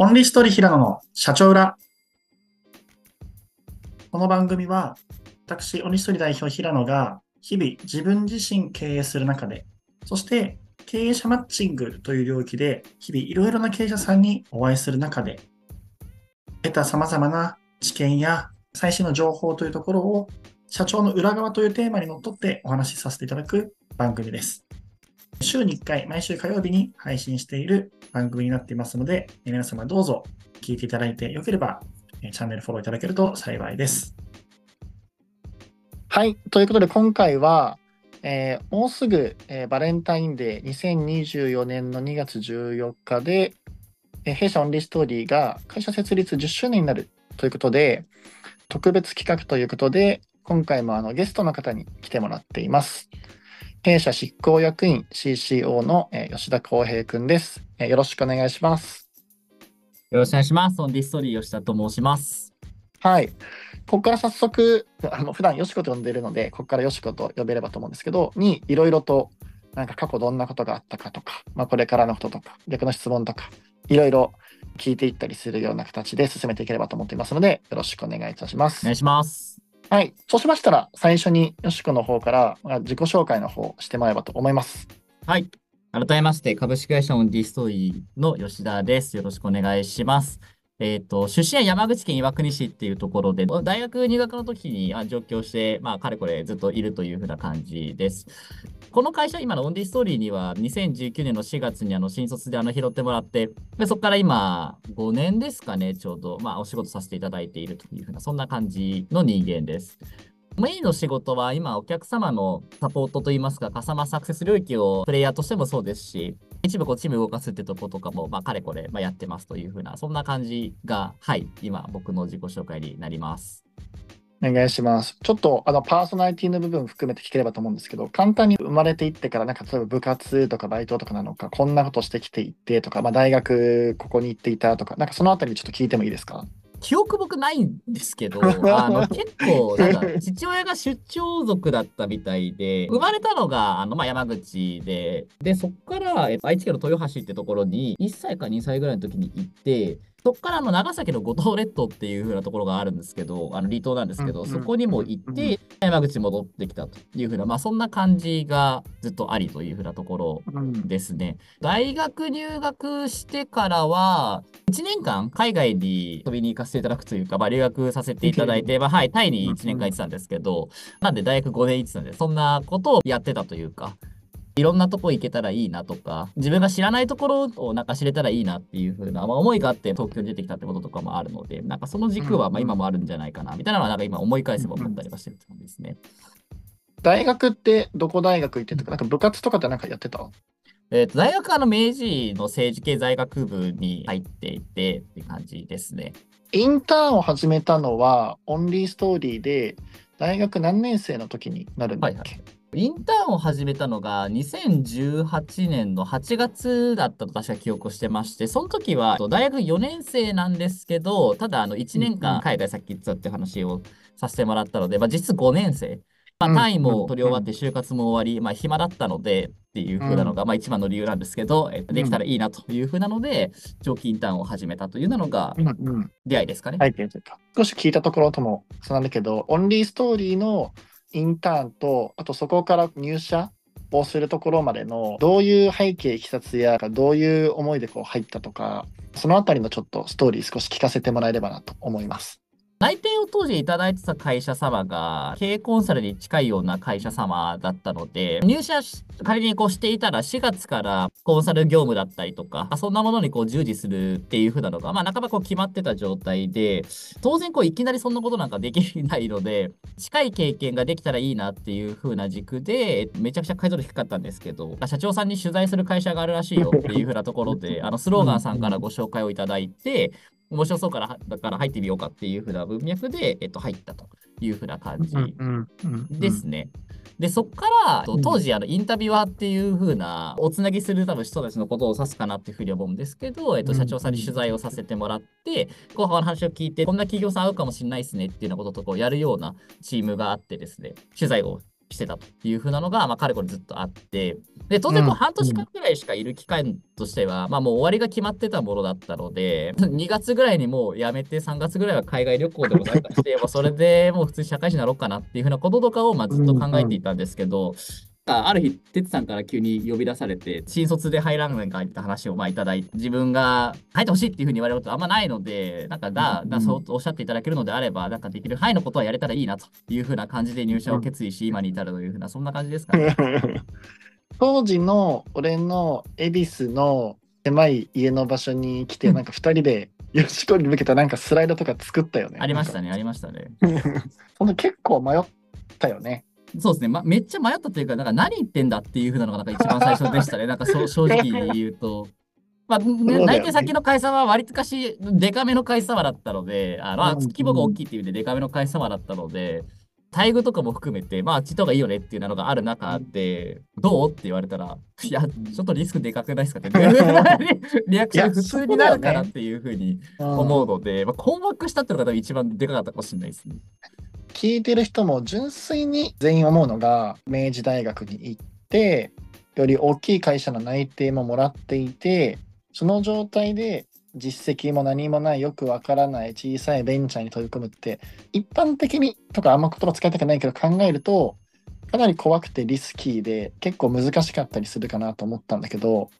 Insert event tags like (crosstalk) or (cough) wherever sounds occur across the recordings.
オンリーストーリー平野の社長裏。この番組は、私、オンリーストーリー代表平野が、日々自分自身経営する中で、そして経営者マッチングという領域で、日々いろいろな経営者さんにお会いする中で、得た様々な知見や最新の情報というところを、社長の裏側というテーマにのっとってお話しさせていただく番組です。週に1回、毎週火曜日に配信している番組になっていますので、皆様どうぞ聞いていただいてよければ、チャンネルフォローいただけると幸いです。はい。ということで、今回は、えー、もうすぐ、えー、バレンタインデー2024年の2月14日で、えー、弊社オンリーストーリーが会社設立10周年になるということで、特別企画ということで、今回もあのゲストの方に来てもらっています。弊社執行役員 CCO の、え吉田康平君です、えよろしくお願いします。よろしくお願いします。オンディストリー吉田と申します。はい。ここから早速、あの普段よしこと呼んでいるので、ここからよしこと呼べればと思うんですけど、にいろいろと、なんか過去どんなことがあったかとか、まあ、これからのこととか、逆の質問とか、いろいろ聞いていったりするような形で進めていければと思っていますので、よろしくお願いいたします。お願いします。はい。そうしましたら、最初によしこの方から自己紹介の方してもらえばと思います。はい。改めまして、株式会社オンリーストーリーの吉田です。よろしくお願いします。えっ、ー、と、出身は山口県岩国市っていうところで、大学入学の時に上京して、まあ、かれこれずっといるというふうな感じです。この会社、今のオンリーストーリーには、2019年の4月にあの新卒であの拾ってもらって、でそこから今、5年ですかね、ちょうど、まあ、お仕事させていただいているというふうな、そんな感じの人間です。メインの仕事は今お客様のサポートといいますか、カスタマーサクセス領域をプレイヤーとしてもそうですし、一部こうチーム動かすってとことかも、まあ、かれこれ、まあ、やってますというふうな、そんな感じが、はい、今僕の自己紹介になります。お願いします。ちょっとあのパーソナリティの部分含めて聞ければと思うんですけど、簡単に生まれていってから、なんか例えば部活とかバイトとかなのか、こんなことしてきていてとか、まあ、大学ここに行っていたとか、なんかそのあたりちょっと聞いてもいいですか？記憶僕ないんですけど、(laughs) あの結構、なんか父親が出張族だったみたいで、生まれたのがあの、まあ、山口で、で、そこから愛知県の豊橋ってところに1歳か2歳ぐらいの時に行って、そこからの長崎の五島列島っていう風なところがあるんですけど、あの離島なんですけど、そこにも行って、山口戻ってきたという風な、まあそんな感じがずっとありという風なところですね。大学入学してからは、1年間海外に飛びに行かせていただくというか、まあ留学させていただいて、まあはい、タイに1年間行ってたんですけど、なんで大学5年行ってたんで、そんなことをやってたというか、いろんなとこ行けたらいいなとか、自分が知らないところをなんか知れたらいいなっていう風な、まあ、思いがあって東京に出てきたってこととかもあるので、なんかその軸はまあ今もあるんじゃないかな、みたいなのはなんか今思い返せば思ったりはしてるって感じですね。大学ってどこ大学行ってとか、なんか部活とかってなんかやってた？えっ、と、大学はあの明治の政治経済学部に入っていてって感じですね。インターンを始めたのはオンリーストーリーで大学何年生の時になるんだっけ、はいはいインターンを始めたのが2018年の8月だったと確か記憶をしてまして、その時は大学4年生なんですけど、ただあの1年間海外さっき言ったって話をさせてもらったので、まあ、実質5年生。まあ、単位も取り終わって就活も終わり、まあ、暇だったのでっていう風なのが、まあ、一番の理由なんですけど、えできたらいいなという風なので、長期インターンを始めたというのが出会いですかね。はい、少し聞いたところともそうなんだけど、オンリーストーリーのインターンと、あとそこから入社をするところまでの、どういう背景、いきさつや、どういう思いでこう入ったとか、そのあたりのちょっとストーリー少し聞かせてもらえればなと思います。内定を当時いただいてた会社様が、経営コンサルに近いような会社様だったので、入社し仮にこうしていたら4月からコンサル業務だったりとか、そんなものにこう従事するっていう風なのが、まあ半ばこう決まってた状態で、当然こういきなりそんなことなんかできないので、近い経験ができたらいいなっていう風な軸で、めちゃくちゃ解像度低かったんですけど、社長さんに取材する会社があるらしいよっていう風なところで、あのスローガンさんからご紹介をいただいて、面白そうからだから入ってみようかっていうふうな文脈で、えっと、入ったというふうな感じですね。で、そこから、当時、あの、インタビュアーっていう風な、おつなぎする多分人たちのことを指すかなっていうふうに思うんですけど、えっと、社長さんに取材をさせてもらって、後半の話を聞いて、こんな企業さん合うかもしれないですねっていうようなこととこうやるようなチームがあってですね、取材をしてたというふうなのが、まあ、かれこれずっとあって、で、当然こう半年間くらいしかいる期間としては、まあもう終わりが決まってたものだったので、(laughs) 2月ぐらいにもう辞めて、3月ぐらいは海外旅行でも参加して、(laughs) もうそれでもう普通に社会人になろうかなっていうふうなこととかを、まあずっと考えていたんですけど、あある日、哲さんから急に呼び出されて、新卒で入らんねんかって話をまあいただいて、自分が入ってほしいっていうふうに言われることあんまないので、なんかだ、だそうおっしゃっていただけるのであれば、なんかできる範囲のことはやれたらいいなというふうな感じで入社を決意し、今に至るというふうな、そんな感じですかね。(laughs) 当時の俺の恵比寿の狭い家の場所に来て、うんなんか二人でよしこに向けたなんかスライドとか作ったよね。ありましたね、ありましたね。(laughs) その結構迷ったよね。そうですね、ま、めっちゃ迷ったというか、なんか何言ってんだっていうふうなのがなんか一番最初でしたね。なんかそう正直言うと。まあ、(laughs) ね、ね内定先の会社は割とかしデカめの会社様だったので、あの規模が大きいっていう意味でデカめの会社様だったので、待遇とかも含めて、まあ、あっち行った方がいいよねっていうのがある中で、どうって言われたら、いや、ちょっとリスクでかくないですかって、(laughs) リアクション普通になるかなっていうふうに思うので、まあ、困惑したっていうのが多分一番でかかったかもしれないですね。聞いてる人も純粋に全員思うのが明治大学に行ってより大きい会社の内定ももらっていてその状態で実績も何もないよくわからない小さいベンチャーに飛び込むって一般的にとかあんま言葉使いたくないけど考えるとかなり怖くてリスキーで結構難しかったりするかなと思ったんだけど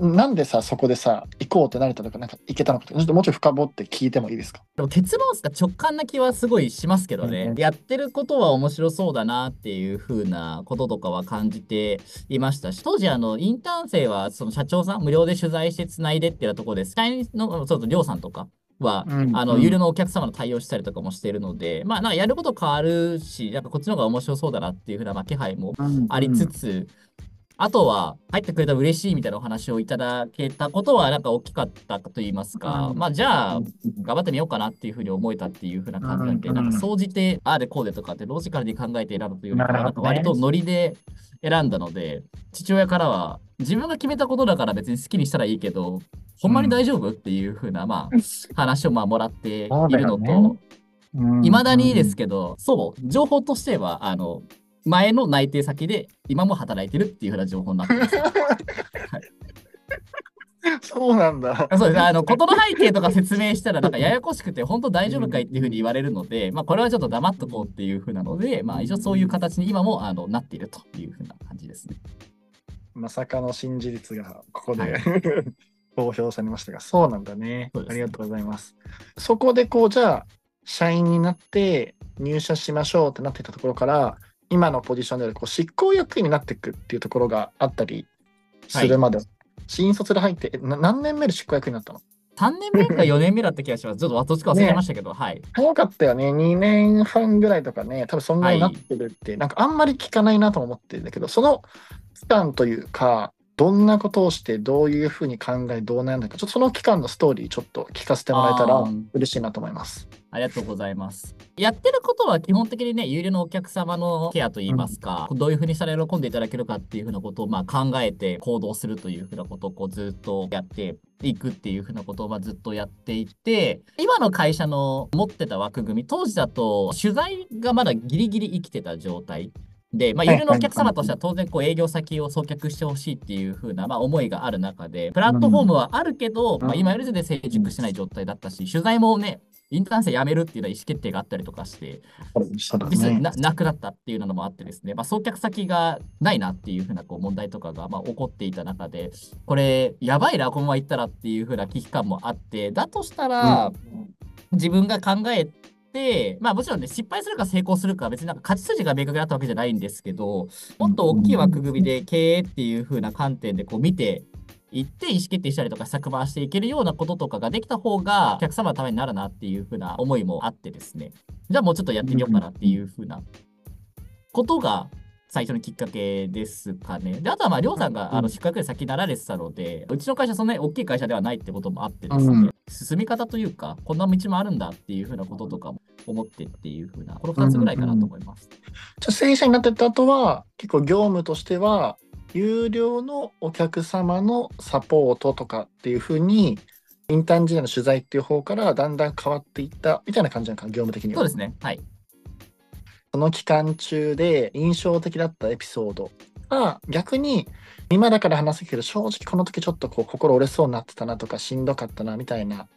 なんでさそこでさ行こうってなれたのかなんか行けたのかちょっともうちょい深掘って聞いてもいいですか？でも結論ですか直感な気はすごいしますけどね、うんやってることは面白そうだなっていう風なこととかは感じていましたし、当時あのインターン生はその社長さん無料で取材してつないでっていうところで、社員のそうそうりょうさんとかは、うんあのうん。有料のお客様の対応したりとかもしているので、まあなんかやること変わるし、なんかこっちの方が面白そうだなっていう風なまあ気配もありつつ、あとは入ってくれたら嬉しいみたいなお話をいただけたことはなんか大きかったと言いますか、うん。まあじゃあ頑張ってみようかなっていうふうに思えたっていうふうな感じなんで、うんなんか総じてああでこうでとかってロジカルに考えて選ぶというよりかは、なんか割とノリで選んだので、父親からは自分が決めたことだから別に好きにしたらいいけど、ほんまに大丈夫っていうふうな、まあ話をまあもらっているのとね、いまだにですけど、そう、情報としては、あの、前の内定先で今も働いてるっていうふうな情報になってます。(laughs) そうなんだ。あそうです。あの、ことの背景とか説明したら、なんかややこしくて、本当大丈夫かいっていうふうに言われるので、まあ、これはちょっと黙っとこうっていうふうなので、まあ、一応そういう形に今も、あの、なっているというふうな感じですね。まさかの新事実がここで、はい (laughs) 公表されましたが、そうなんだねそうですありがとうございます。そこでこう、じゃあ、社員になって入社しましょうってなっていたところから、今のポジションであるこう執行役員になっていくっていうところがあったりするまで、新卒で入って、何年目で執行役員になったの？3年目か4年目だった気がします。ちょっとどっちか忘れましたけど、はい。早かったよね。2年半ぐらいとかね、多分そんぐらいになってるって、なんかあんまり聞かないなとも思ってるんだけど、その期間というか、どんなことをして、どういうふうに考え、どう悩んだか、ちょっとその期間のストーリーちょっと聞かせてもらえたら嬉しいなと思います。ありがとうございます。やってることは基本的にね、有料のお客様のケアといいますか、どういうふうにしたら喜んでいただけるかっていうふうなことをまあ考えて行動するというふうなことをこうずっとやっていくっていうふうなことをまあずっとやっていて、今の会社の持ってた枠組み、当時だと取材がまだギリギリ生きてた状態。で、まあ、はい有料のお客様としては当然こう営業先を送客してほしいっていう風なまあ思いがある中で、プラットフォームはあるけど、うんまあ、今より全然成熟してない状態だったし、取材もね、インターン生辞めるっていうのは意思決定があったりとかして、そうだ実際ね。ななくなったっていうのもあってですね、まあ、送客先がないなっていうふうなこう問題とかがまあ起こっていた中で、これ、やばいな、このまま行ったらっていうふうな危機感もあって、だとしたら、自分が考えて、まあもちろんね、失敗するか成功するかは別になんか勝ち筋が明確だったわけじゃないんですけど、もっと大きい枠組みで経営っていう風な観点でこう見ていって意思決定したりとか施策回していけるようなこととかができた方がお客様のためになるなっていう風な思いもあってですね、じゃあもうちょっとやってみようかなっていう風なことが最初のきっかけですかね。で、あとはまあ、りょうさんがあの失格で先になられてたので、うちの会社そんなに大きい会社ではないってこともあってですね、うん。進み方というか、こんな道もあるんだっていう風なこととかも思ってっていう風な、この2つぐらいかなと思います。じゃあ正社員になってった後は、結構業務としては、有料のお客様のサポートとかっていうふうに、インターン時代の取材っていう方からだんだん変わっていったみたいな感じなのかな、業務的には。そうですね。はい。その期間中で印象的だったエピソードが逆に今だから話すけど正直この時ちょっとこう心折れそうになってたなとかしんどかったなみたいな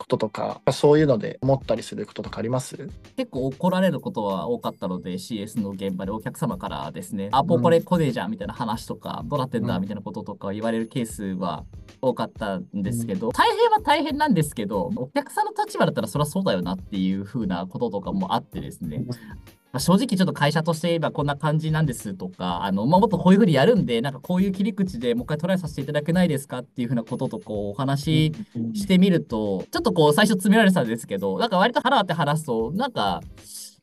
こととかそういうので思ったりすることとかあります？結構怒られることは多かったので CS の現場でお客様からですね、アポこれ来ねえじゃんみたいな話とか、どうなってんだみたいなこととか言われるケースは多かったんですけど、大変は大変なんですけど、お客さんの立場だったらそりゃそうだよなっていう風なこととかもあってですね、まあ、正直ちょっと会社として今こんな感じなんですとか、あの、まあ、もっとこういうふうにやるんで、なんかこういう切り口でもう一回トライさせていただけないですかっていうふうなこととこうお話ししてみると、ちょっとこう最初詰められてたんですけど、なんか割と腹割って話すと、なんか、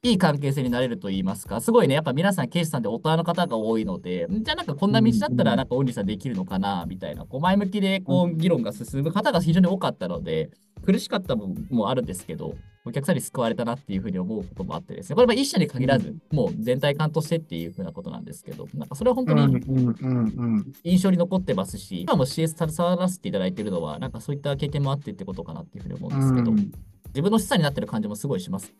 いい関係性になれると言いますか、すごいね、やっぱ皆さん、警視さんで大人の方が多いので、じゃあなんかこんな道だったら、なんかオンリーさんできるのかな、みたいな、こう前向きでこう議論が進む方が非常に多かったので、苦しかった部分もあるんですけど、お客さんに救われたなっていうふうに思うこともあってですね、これは一社に限らず、もう全体感としてっていうふうなことなんですけど、なんかそれは本当に印象に残ってますし、今も CS 携わらせていただいているのは、なんかそういった経験もあってってことかなっていうふうに思うんですけど、自分の資産になってる感じもすごいします。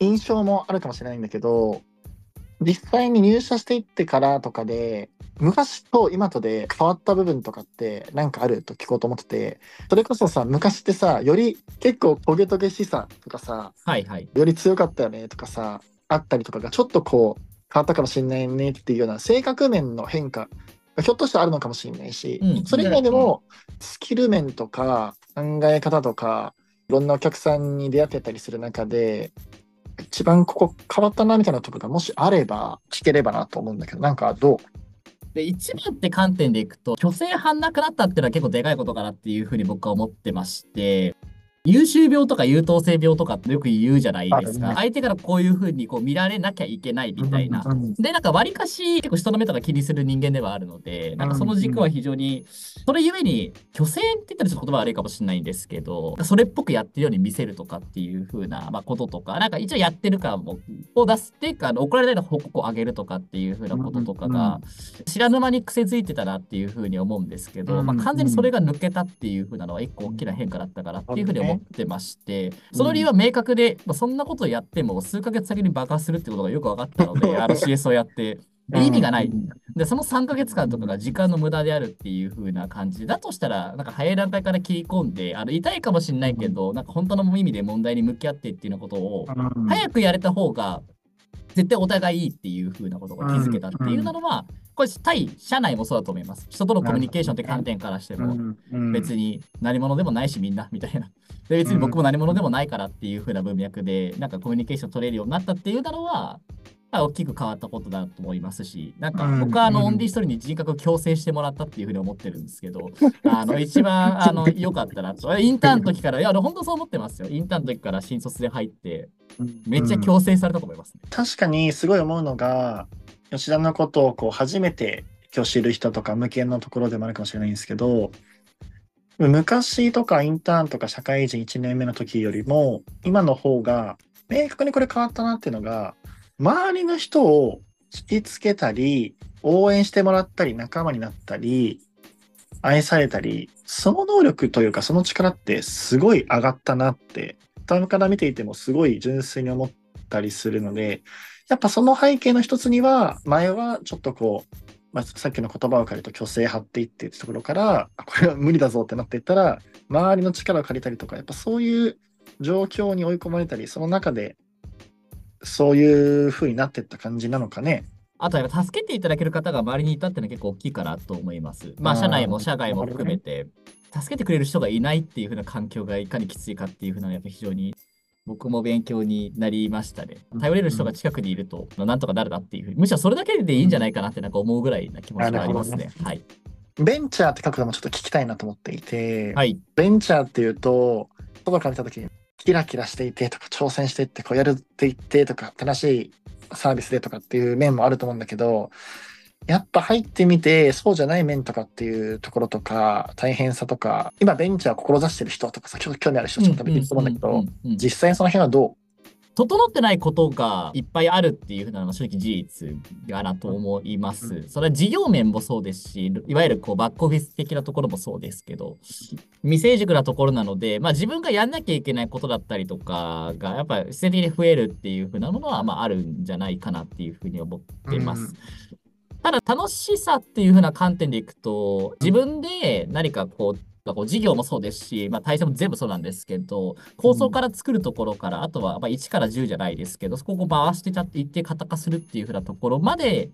印象もあるかもしれないんだけど、実際に入社していってからとかで、昔と今とで変わった部分とかって何かあると聞こうと思ってて、それこそさ、昔ってさ、より結構トゲトゲしさとかさ、はいはい、より強かったよねとかさ、あったりとかがちょっとこう変わったかもしれないねっていうような性格面の変化がひょっとしたらあるのかもしれないし、うん、それ以外でもスキル面とか考え方とか、いろんなお客さんに出会ってたりする中で、一番ここ変わったなみたいなところがもしあれば聞ければなと思うんだけど、なんかどう？で、一番って観点でいくと、虚勢反なくなったっていうのは結構でかいことかなっていうふうに僕は思ってまして、優秀病とか優等生病とかってよく言うじゃないですか。ね、相手からこういうふうにこう見られなきゃいけないみたいな。で、なんか割かし結構人の目とか気にする人間ではあるので、なんかその軸は非常に、それゆえに、虚勢って言ったらちょっと言葉悪いかもしれないんですけど、それっぽくやってるように見せるとかっていうふうな、まあ、こととか、なんか一応やってるかもを出すっていうか、怒られないの報告を上げるとかっていうふうなこととかが、知らぬ間に癖づいてたなっていうふうに思うんですけど、まあ、完全にそれが抜けたっていうふうなのは一個大きな変化だったかなっていうふうに思ってまして、て、その理由は明確で、まあ、そんなことをやっても数ヶ月先に爆発するってことがよく分かったので、あの CS をやって。(laughs) 意味がない。で、その3ヶ月間とかが時間の無駄であるっていう風な感じだとしたら、なんか早い段階から切り込んで、あの痛いかもしれないけど、なんか本当の意味で問題に向き合ってっていうことを、早くやれた方が、絶対お互いいいっていう風なことが気づけたっていうのは、これ対社内もそうだと思います。人とのコミュニケーションって観点からしても、別に何者でもないしみんなみたいな。(laughs) で別に僕も何者でもないからっていう風な文脈で、なんかコミュニケーション取れるようになったっていうのは、大きく変わったことだと思いますし、なんか僕はあのオンディ一人に人格を強制してもらったっていうふうに思ってるんですけど、(laughs) あの一番あの (laughs) 良かったなと。インターンの時から、いや、本当そう思ってますよ。インターンの時から新卒で入って、めっちゃ強制されたと思います、ねうん、確かにすごい思うのが、吉田のことをこう初めて今日知る人とか向けのところでもあるかもしれないんですけど、昔とかインターンとか社会人1年目の時よりも、今の方が明確にこれ変わったなっていうのが、周りの人を引きつけたり、応援してもらったり、仲間になったり、愛されたり、その能力というか、その力ってすごい上がったなって、端から見ていてもすごい純粋に思ったりするので、やっぱその背景の一つには、前はちょっとこう、まあ、さっきの言葉を借りると虚勢張っていってってところから、これは無理だぞってなっていったら、周りの力を借りたりとか、やっぱそういう状況に追い込まれたり、その中でそういう風になってった感じなのかね。あと、助けていただける方が周りにいたっていうのは結構大きいかなと思います。まあ、社内も社外も含めて、助けてくれる人がいないっていう風な環境がいかにきついかっていう風なのは、やっぱ非常に僕も勉強になりましたね。頼れる人が近くにいると、なんとかなるなっていうふうに、むしろそれだけでいいんじゃないかなってなんか思うぐらいな気持ちがありますね。はい。ベンチャーって書くのもちょっと聞きたいなと思っていて、はい、ベンチャーっていうと、外から見たときに、キラキラしていてとか、挑戦していって、こうやるって言ってとか、正しいサービスでとかっていう面もあると思うんだけど、やっぱ入ってみて、そうじゃない面とかっていうところとか、大変さとか、今ベンチャー志してる人とかさ、ちょっと興味ある人ちょっと見てると思うんだけど、実際その辺はどう？整ってないことがいっぱいあるっていうふうなのは正直事実かなと思います。それは事業面もそうですし、いわゆるこうバックオフィス的なところもそうですけど、未成熟なところなので、まあ自分がやんなきゃいけないことだったりとかが、やっぱり自然的に増えるっていうふうなものは、まああるんじゃないかなっていうふうに思っています。うんただ楽しさっていう風な観点でいくと、自分で何かこう、こう事業もそうですし、まあ、体制も全部そうなんですけど、構想から作るところから、あとはまあ1から10じゃないですけど、そこを回してちゃって一定型化するっていう風なところまで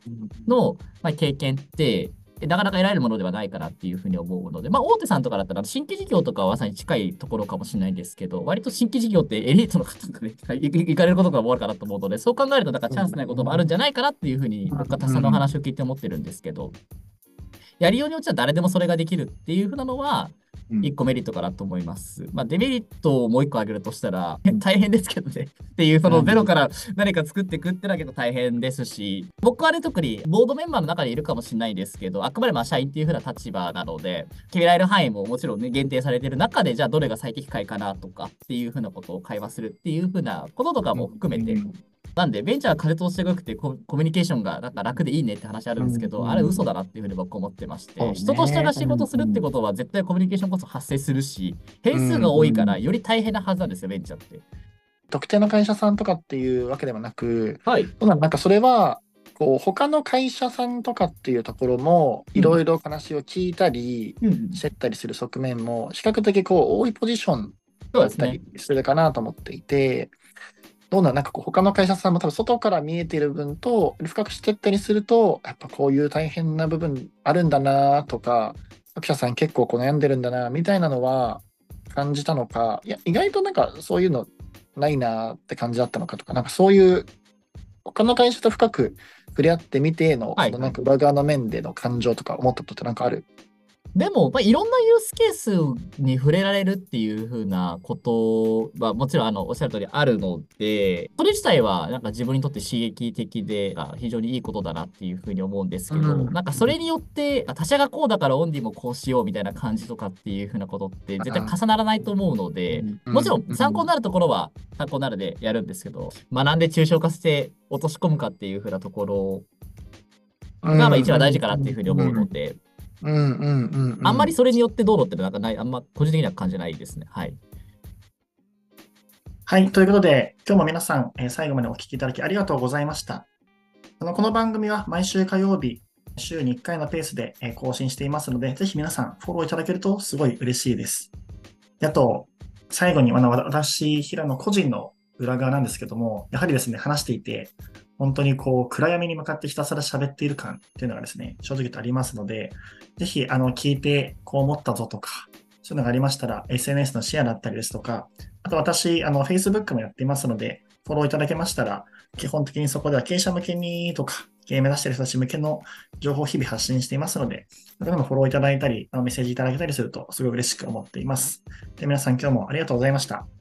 の、まあ、経験って、なかなか得られるものではないかなっていうふうに思うので、まあ、大手さんとかだったら、新規事業とかはまさに近いところかもしれないんですけど、割と新規事業ってエリートの方がね、い行かれることが多いかなと思うので、そう考えると、なんかチャンスないこともあるんじゃないかなっていうふうに、僕は田さんのお話を聞いて思ってるんですけど、やりようによっては誰でもそれができるっていうふうなのは、うん一個メリットかなと思います。まあ、デメリットをもう一個挙げるとしたら、(laughs) 大変ですけどね。(laughs) っていう、そのゼロから何か作っていくってのは結構大変ですし、僕はね、特にボードメンバーの中にいるかもしれないですけど、あくまでまあ社員っていう風な立場なので、決められる範囲ももちろんね、限定されている中で、じゃあどれが最適解かなとかっていう風なことを会話するっていう風なこととかも含めて、うんなんで、ベンチャー風通しが良くてココミュニケーションがなんか楽でいいねって話あるんですけど、うんあれ嘘だなっていうふうに僕思ってまして、人と人が仕事するってことは絶対コミュニケーションこそ発生するし、変数が多いからより大変なはずなんですよ、ベンチャーって。特定の会社さんとかっていうわけではなく、はい。なんかそれは、こう他の会社さんとかっていうところもいろいろ話を聞いたり、うん、してったりする側面も比較的こう多いポジションだったり。するかなと思っていて、どうななんかこう他の会社さんも多分外から見えてる分と深くしてったりするとやっぱこういう大変な部分あるんだなとか作者さん結構こう悩んでるんだなみたいなのは感じたのかいや意外となんかそういうのないなって感じだったのかとかなんかそういう他の会社と深く触れ合ってみての、はいそのなんか裏側の面での感情とか思ったことってなんかある？でも、まあ、いろんなユースケースに触れられるっていうふうなことは、もちろんあのおっしゃる通りあるので、それ自体はなんか自分にとって刺激的で、あ非常にいいことだなっていうふうに思うんですけど、うん。なんかそれによって、あ他者がこうだからオンディもこうしようみたいな感じとかっていうふうなことって絶対重ならないと思うので、もちろん参考になるところは参考になるでやるんですけど、学んで抽象化して落とし込むかっていうふうなところがまあ一番大事かなっていうふうに思うので、うんうんうんうんあんまりそれによってどうのってなんかない、あんま個人的には感じないですね。はい。はい。ということで、今日も皆さん、えー最後までお聞きいただきありがとうございました。あのこの番組は毎週火曜日、週に1回のペースでえー更新していますので、ぜひ皆さんフォローいただけるとすごい嬉しいです。であと、最後に、あの私、平野個人の裏側なんですけども、やはりですね、話していて、本当にこう、暗闇に向かってひたすら喋っている感っていうのがですね、正直とありますので、ぜひ、あの、聞いてこう思ったぞとか、そういうのがありましたら、SNS のシェアだったりですとか、あと私、あの、Facebook もやっていますので、フォローいただけましたら、基本的にそこでは経営者向けにとか、経営目指している人たち向けの情報を日々発信していますので、それでもフォローいただいたり、メッセージいただけたりすると、すごい嬉しく思っています。で皆さん今日もありがとうございました。